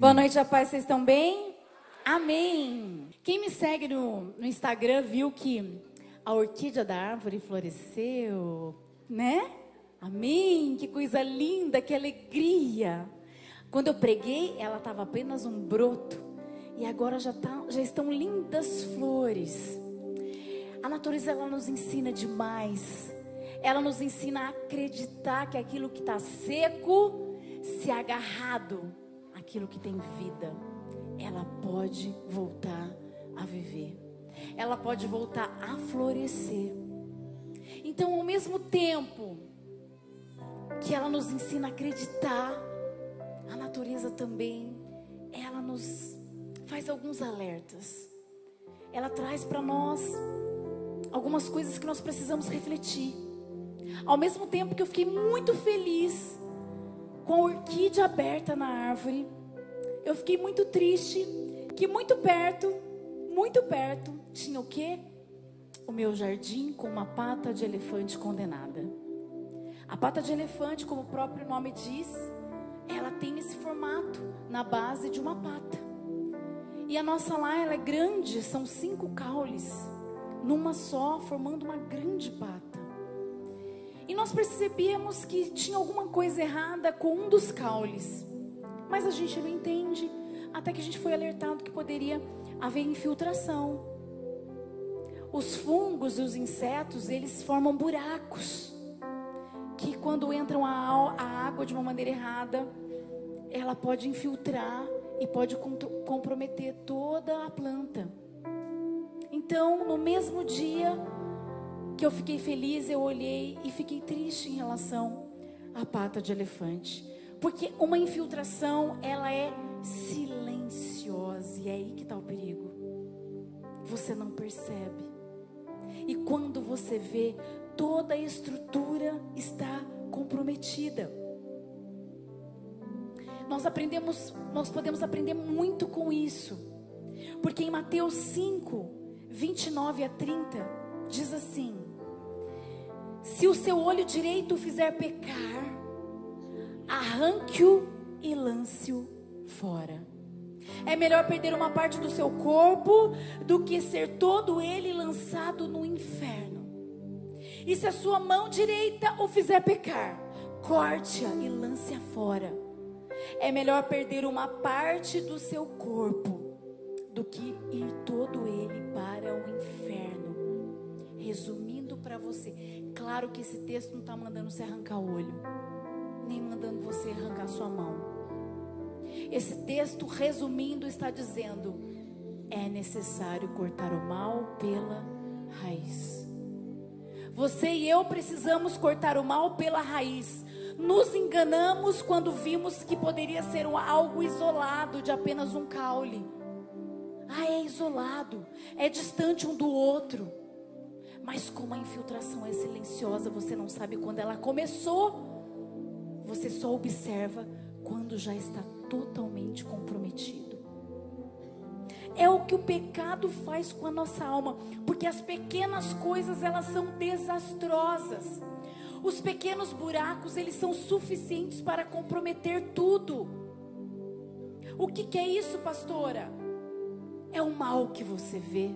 Boa noite, a paz, vocês estão bem? Amém. Quem me segue no, no Instagram viu que a orquídea da árvore floresceu, né? Amém. Que coisa linda, que alegria. Quando eu preguei, ela estava apenas um broto e agora já, tá, já estão lindas flores. A natureza ela nos ensina demais. Ela nos ensina a acreditar que aquilo que está seco, se agarrado aquilo que tem vida, ela pode voltar a viver. Ela pode voltar a florescer. Então, ao mesmo tempo que ela nos ensina a acreditar, a natureza também, ela nos faz alguns alertas. Ela traz para nós algumas coisas que nós precisamos refletir. Ao mesmo tempo que eu fiquei muito feliz com a orquídea aberta na árvore, eu fiquei muito triste que muito perto, muito perto, tinha o quê? O meu jardim com uma pata de elefante condenada. A pata de elefante, como o próprio nome diz, ela tem esse formato na base de uma pata. E a nossa lá, ela é grande, são cinco caules, numa só, formando uma grande pata. E nós percebíamos que tinha alguma coisa errada com um dos caules. Mas a gente não entende, até que a gente foi alertado que poderia haver infiltração. Os fungos e os insetos, eles formam buracos. Que quando entram a, a água de uma maneira errada, ela pode infiltrar e pode comprometer toda a planta. Então, no mesmo dia que eu fiquei feliz, eu olhei e fiquei triste em relação à pata de elefante. Porque uma infiltração, ela é silenciosa. E é aí que está o perigo. Você não percebe. E quando você vê, toda a estrutura está comprometida. Nós aprendemos, nós podemos aprender muito com isso. Porque em Mateus 5, 29 a 30, diz assim: Se o seu olho direito fizer pecar, arranque-o e lance-o fora. É melhor perder uma parte do seu corpo do que ser todo ele lançado no inferno. E se a sua mão direita o fizer pecar, corte-a e lance-a fora. É melhor perder uma parte do seu corpo do que ir todo ele para o inferno. Resumindo para você, claro que esse texto não está mandando você arrancar o olho nem mandando você arrancar sua mão. Esse texto, resumindo, está dizendo: é necessário cortar o mal pela raiz. Você e eu precisamos cortar o mal pela raiz. Nos enganamos quando vimos que poderia ser algo isolado de apenas um caule. Ah, é isolado, é distante um do outro. Mas como a infiltração é silenciosa, você não sabe quando ela começou você só observa quando já está totalmente comprometido. É o que o pecado faz com a nossa alma, porque as pequenas coisas elas são desastrosas. Os pequenos buracos, eles são suficientes para comprometer tudo. O que, que é isso, pastora? É o mal que você vê,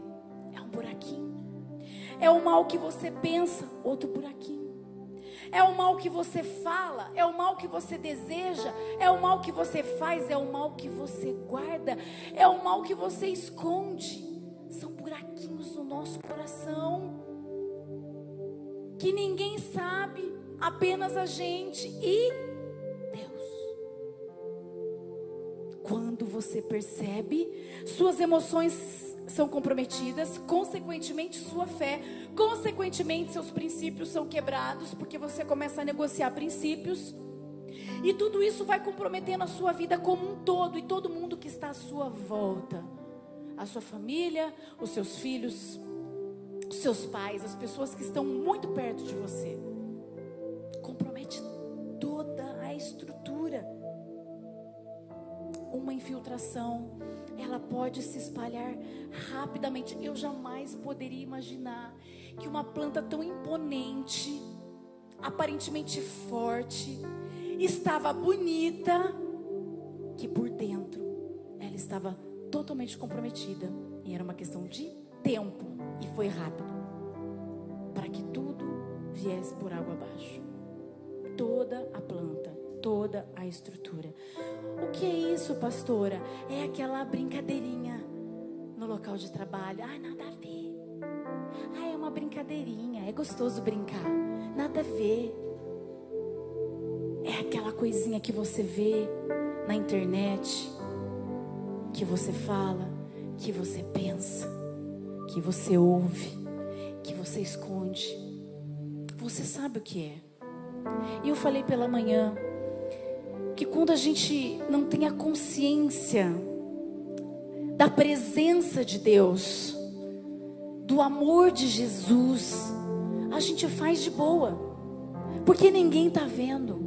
é um buraquinho. É o mal que você pensa, outro buraquinho. É o mal que você fala, é o mal que você deseja, é o mal que você faz, é o mal que você guarda, é o mal que você esconde. São buraquinhos no nosso coração que ninguém sabe, apenas a gente e Deus. Quando você percebe, suas emoções são comprometidas, consequentemente sua fé, consequentemente seus princípios são quebrados, porque você começa a negociar princípios. E tudo isso vai comprometendo a sua vida como um todo e todo mundo que está à sua volta. A sua família, os seus filhos, os seus pais, as pessoas que estão muito perto de você. Compromete toda a estrutura. Uma infiltração ela pode se espalhar rapidamente. Eu jamais poderia imaginar que uma planta tão imponente, aparentemente forte, estava bonita, que por dentro estava totalmente comprometida. E era uma questão de tempo. E foi rápido. Para que tudo viesse por água abaixo. Toda a planta, toda a estrutura. O que é isso, pastora? É aquela brincadeirinha no local de trabalho. Ai, nada a ver. Ai, é uma brincadeirinha. É gostoso brincar. Nada a ver. É aquela coisinha que você vê na internet, que você fala, que você pensa, que você ouve, que você esconde. Você sabe o que é. E eu falei pela manhã que quando a gente não tem a consciência da presença de Deus, do amor de Jesus, a gente faz de boa, porque ninguém está vendo.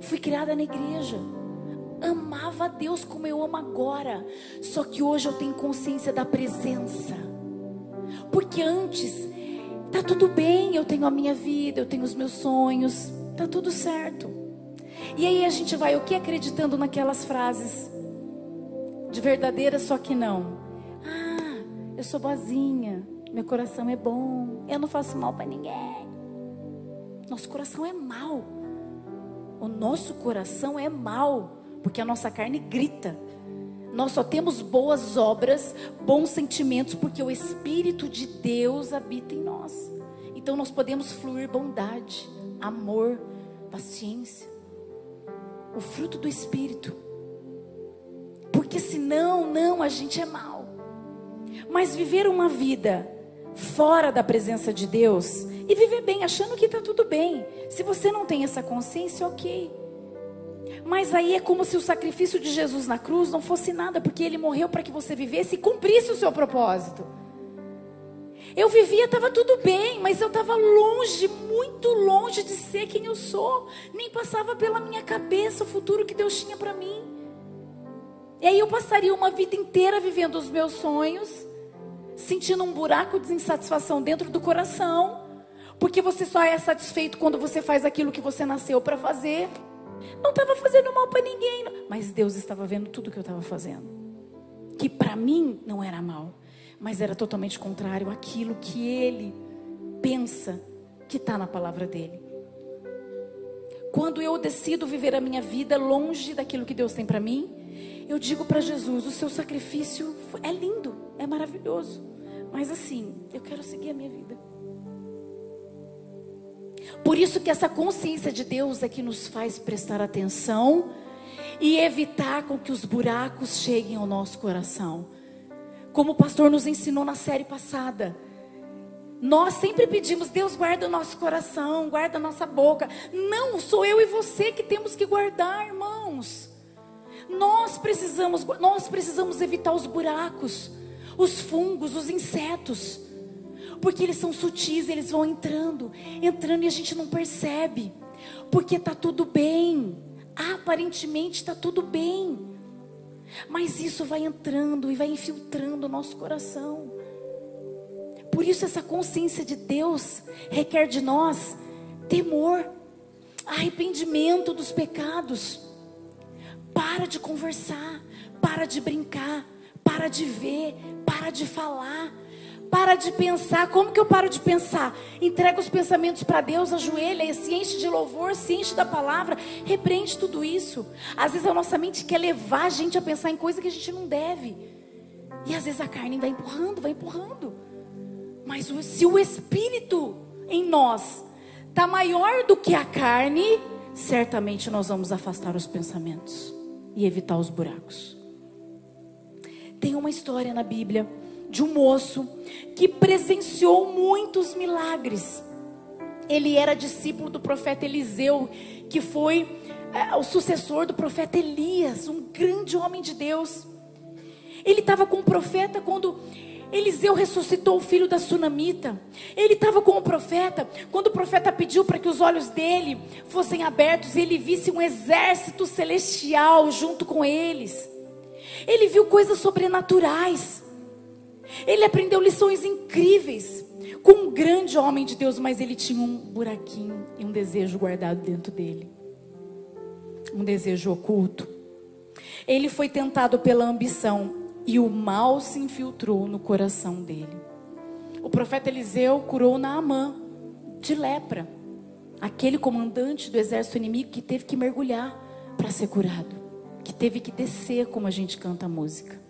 Fui criada na igreja, amava Deus como eu amo agora, só que hoje eu tenho consciência da presença, porque antes tá tudo bem, eu tenho a minha vida, eu tenho os meus sonhos, tá tudo certo. E aí a gente vai o que acreditando naquelas frases de verdadeira, só que não. Ah, eu sou boazinha, meu coração é bom, eu não faço mal para ninguém. Nosso coração é mau. O nosso coração é mau, porque a nossa carne grita. Nós só temos boas obras, bons sentimentos, porque o Espírito de Deus habita em nós. Então nós podemos fluir bondade, amor, paciência, o fruto do Espírito. Porque senão, não, a gente é mal. Mas viver uma vida fora da presença de Deus e viver bem, achando que está tudo bem. Se você não tem essa consciência, ok. Mas aí é como se o sacrifício de Jesus na cruz não fosse nada, porque ele morreu para que você vivesse e cumprisse o seu propósito. Eu vivia, estava tudo bem, mas eu estava longe, muito longe de ser quem eu sou. Nem passava pela minha cabeça o futuro que Deus tinha para mim. E aí eu passaria uma vida inteira vivendo os meus sonhos, sentindo um buraco de insatisfação dentro do coração, porque você só é satisfeito quando você faz aquilo que você nasceu para fazer. Não estava fazendo mal para ninguém, mas Deus estava vendo tudo que eu estava fazendo. Que para mim não era mal mas era totalmente contrário àquilo que ele pensa que está na palavra dele. Quando eu decido viver a minha vida longe daquilo que Deus tem para mim, eu digo para Jesus: o seu sacrifício é lindo, é maravilhoso, mas assim, eu quero seguir a minha vida. Por isso que essa consciência de Deus é que nos faz prestar atenção e evitar com que os buracos cheguem ao nosso coração. Como o pastor nos ensinou na série passada. Nós sempre pedimos, Deus guarda o nosso coração, guarda a nossa boca. Não, sou eu e você que temos que guardar, irmãos. Nós precisamos, nós precisamos evitar os buracos, os fungos, os insetos. Porque eles são sutis, eles vão entrando, entrando e a gente não percebe. Porque está tudo bem. Aparentemente está tudo bem. Mas isso vai entrando e vai infiltrando o nosso coração. Por isso, essa consciência de Deus requer de nós temor, arrependimento dos pecados. Para de conversar, para de brincar, para de ver, para de falar. Para de pensar. Como que eu paro de pensar? Entrega os pensamentos para Deus, ajoelha, se enche de louvor, se enche da palavra, repreende tudo isso. Às vezes a nossa mente quer levar a gente a pensar em coisa que a gente não deve. E às vezes a carne vai empurrando, vai empurrando. Mas se o Espírito em nós está maior do que a carne, certamente nós vamos afastar os pensamentos e evitar os buracos. Tem uma história na Bíblia de um moço que presenciou muitos milagres. Ele era discípulo do profeta Eliseu, que foi é, o sucessor do profeta Elias, um grande homem de Deus. Ele estava com o profeta quando Eliseu ressuscitou o filho da sunamita. Ele estava com o profeta quando o profeta pediu para que os olhos dele fossem abertos e ele visse um exército celestial junto com eles. Ele viu coisas sobrenaturais. Ele aprendeu lições incríveis com um grande homem de Deus, mas ele tinha um buraquinho e um desejo guardado dentro dele. Um desejo oculto. Ele foi tentado pela ambição e o mal se infiltrou no coração dele. O profeta Eliseu curou Naamã de lepra, aquele comandante do exército inimigo que teve que mergulhar para ser curado, que teve que descer, como a gente canta a música.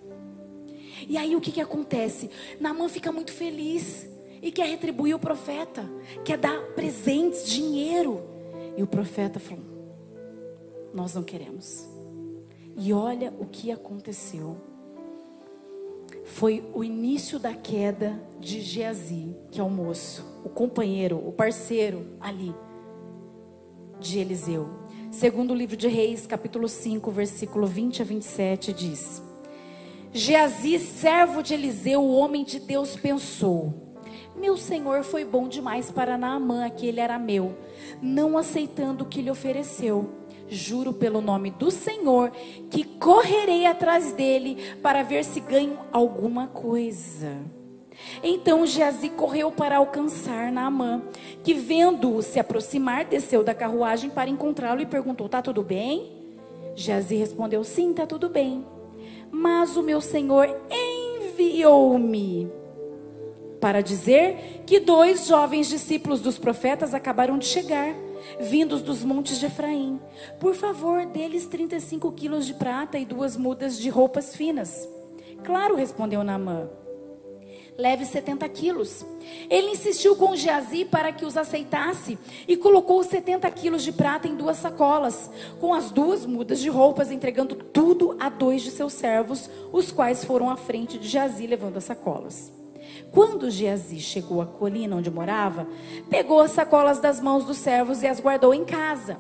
E aí o que, que acontece? Naamã fica muito feliz e quer retribuir o profeta, quer dar presentes, dinheiro. E o profeta falou: Nós não queremos. E olha o que aconteceu. Foi o início da queda de Geazi, que é o moço, o companheiro, o parceiro ali de Eliseu. Segundo o livro de Reis, capítulo 5, versículo 20 a 27, diz: Geazi, servo de Eliseu, o homem de Deus, pensou: Meu senhor foi bom demais para Naamã, aquele era meu, não aceitando o que lhe ofereceu. Juro pelo nome do Senhor que correrei atrás dele para ver se ganho alguma coisa. Então Geazi correu para alcançar Naamã, que vendo-o se aproximar, desceu da carruagem para encontrá-lo e perguntou: Tá tudo bem? Geazi respondeu: Sim, tá tudo bem. Mas o meu senhor enviou-me para dizer que dois jovens discípulos dos profetas acabaram de chegar, vindos dos montes de Efraim. Por favor, deles 35 quilos de prata e duas mudas de roupas finas. Claro, respondeu Naamã leve 70 quilos. Ele insistiu com Geazi para que os aceitasse e colocou 70 quilos de prata em duas sacolas, com as duas mudas de roupas, entregando tudo a dois de seus servos, os quais foram à frente de Geazi levando as sacolas. Quando Geazi chegou à colina onde morava, pegou as sacolas das mãos dos servos e as guardou em casa.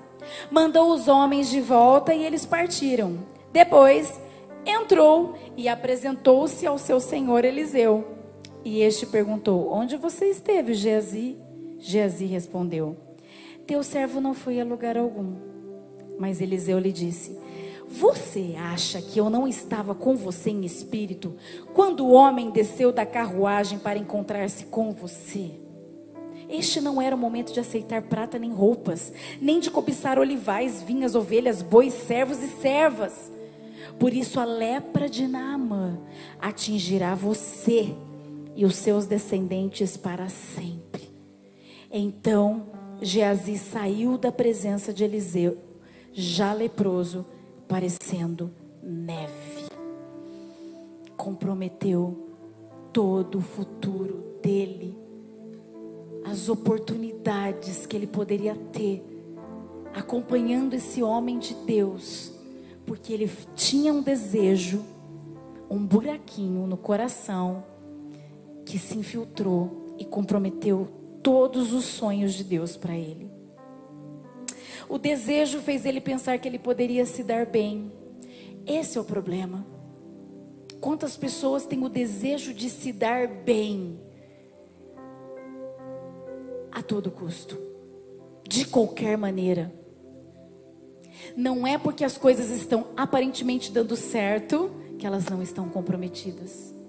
Mandou os homens de volta e eles partiram. Depois, entrou e apresentou-se ao seu senhor Eliseu. E este perguntou: Onde você esteve, Geazi? Geazi respondeu: Teu servo não foi a lugar algum. Mas Eliseu lhe disse: Você acha que eu não estava com você em espírito quando o homem desceu da carruagem para encontrar-se com você? Este não era o momento de aceitar prata nem roupas, nem de cobiçar olivais, vinhas, ovelhas, bois, servos e servas. Por isso a lepra de Naamã atingirá você e os seus descendentes para sempre. Então Geazi saiu da presença de Eliseu, já leproso, parecendo neve. Comprometeu todo o futuro dele, as oportunidades que ele poderia ter, acompanhando esse homem de Deus, porque ele tinha um desejo, um buraquinho no coração que se infiltrou e comprometeu todos os sonhos de Deus para ele. O desejo fez ele pensar que ele poderia se dar bem. Esse é o problema. Quantas pessoas têm o desejo de se dar bem a todo custo, de qualquer maneira? Não é porque as coisas estão aparentemente dando certo que elas não estão comprometidas.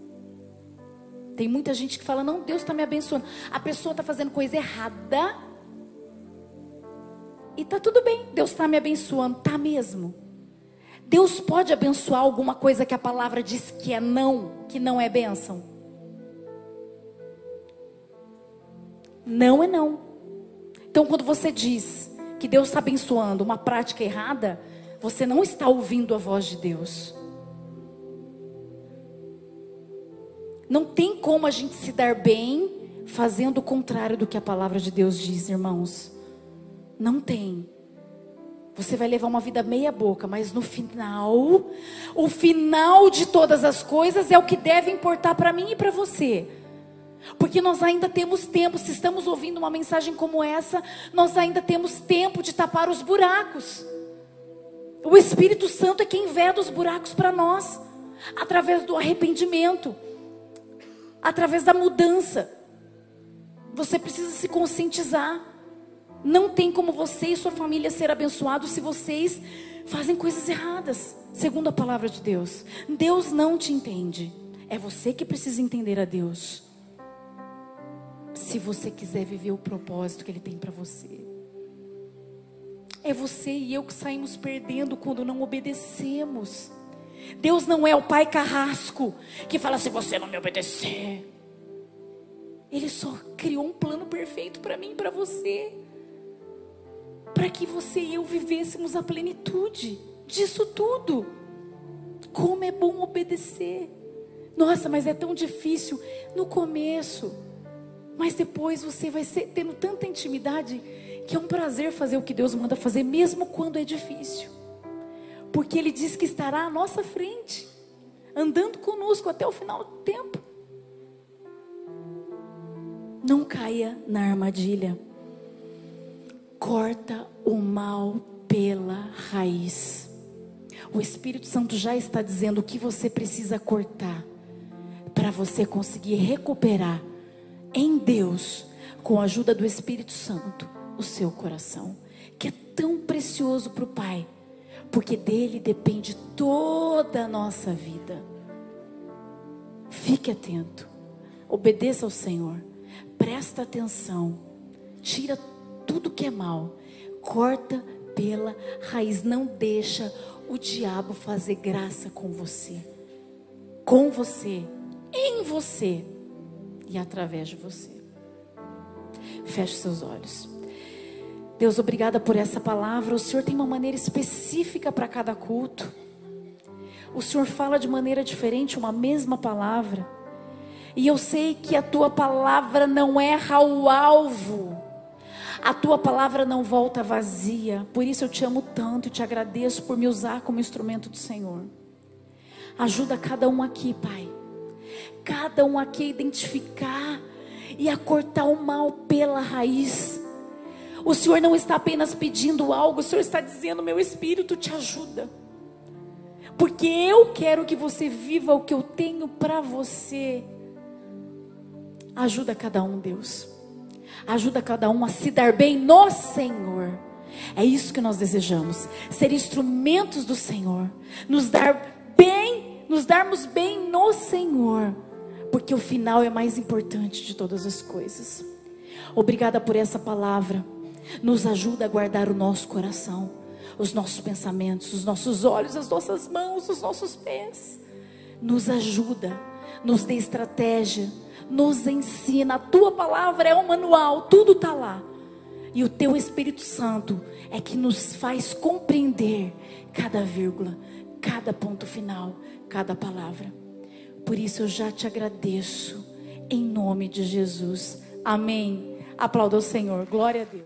Tem muita gente que fala: não, Deus está me abençoando. A pessoa está fazendo coisa errada. E tá tudo bem, Deus está me abençoando, tá mesmo. Deus pode abençoar alguma coisa que a palavra diz que é não, que não é bênção? Não é não. Então, quando você diz que Deus está abençoando uma prática errada, você não está ouvindo a voz de Deus. Não tem como a gente se dar bem fazendo o contrário do que a palavra de Deus diz, irmãos. Não tem. Você vai levar uma vida meia boca, mas no final, o final de todas as coisas é o que deve importar para mim e para você. Porque nós ainda temos tempo, se estamos ouvindo uma mensagem como essa, nós ainda temos tempo de tapar os buracos. O Espírito Santo é quem veda os buracos para nós, através do arrependimento através da mudança. Você precisa se conscientizar. Não tem como você e sua família ser abençoados se vocês fazem coisas erradas, segundo a palavra de Deus. Deus não te entende. É você que precisa entender a Deus. Se você quiser viver o propósito que Ele tem para você. É você e eu que saímos perdendo quando não obedecemos. Deus não é o pai carrasco que fala se você não me obedecer. Ele só criou um plano perfeito para mim e para você. Para que você e eu vivêssemos a plenitude disso tudo. Como é bom obedecer. Nossa, mas é tão difícil no começo. Mas depois você vai ser, tendo tanta intimidade que é um prazer fazer o que Deus manda fazer, mesmo quando é difícil. Porque Ele diz que estará à nossa frente, andando conosco até o final do tempo. Não caia na armadilha. Corta o mal pela raiz. O Espírito Santo já está dizendo o que você precisa cortar para você conseguir recuperar em Deus, com a ajuda do Espírito Santo, o seu coração, que é tão precioso para o Pai, porque dele depende toda a nossa vida. Fique atento, obedeça ao Senhor, presta atenção, tira tudo que é mal, corta pela raiz, não deixa o diabo fazer graça com você, com você, em você. E através de você. Feche seus olhos. Deus, obrigada por essa palavra. O Senhor tem uma maneira específica para cada culto. O Senhor fala de maneira diferente uma mesma palavra. E eu sei que a tua palavra não erra o alvo. A tua palavra não volta vazia. Por isso eu te amo tanto e te agradeço por me usar como instrumento do Senhor. Ajuda cada um aqui, Pai cada um aqui a identificar e a cortar o mal pela raiz. O Senhor não está apenas pedindo algo, o Senhor está dizendo: meu espírito te ajuda. Porque eu quero que você viva o que eu tenho para você. Ajuda cada um, Deus. Ajuda cada um a se dar bem no Senhor. É isso que nós desejamos, ser instrumentos do Senhor, nos dar bem, nos darmos bem no Senhor porque o final é mais importante de todas as coisas. Obrigada por essa palavra. Nos ajuda a guardar o nosso coração, os nossos pensamentos, os nossos olhos, as nossas mãos, os nossos pés. Nos ajuda, nos dê estratégia, nos ensina. A tua palavra é um manual, tudo está lá. E o teu Espírito Santo é que nos faz compreender cada vírgula, cada ponto final, cada palavra. Por isso eu já te agradeço, em nome de Jesus. Amém. Aplauda o Senhor. Glória a Deus.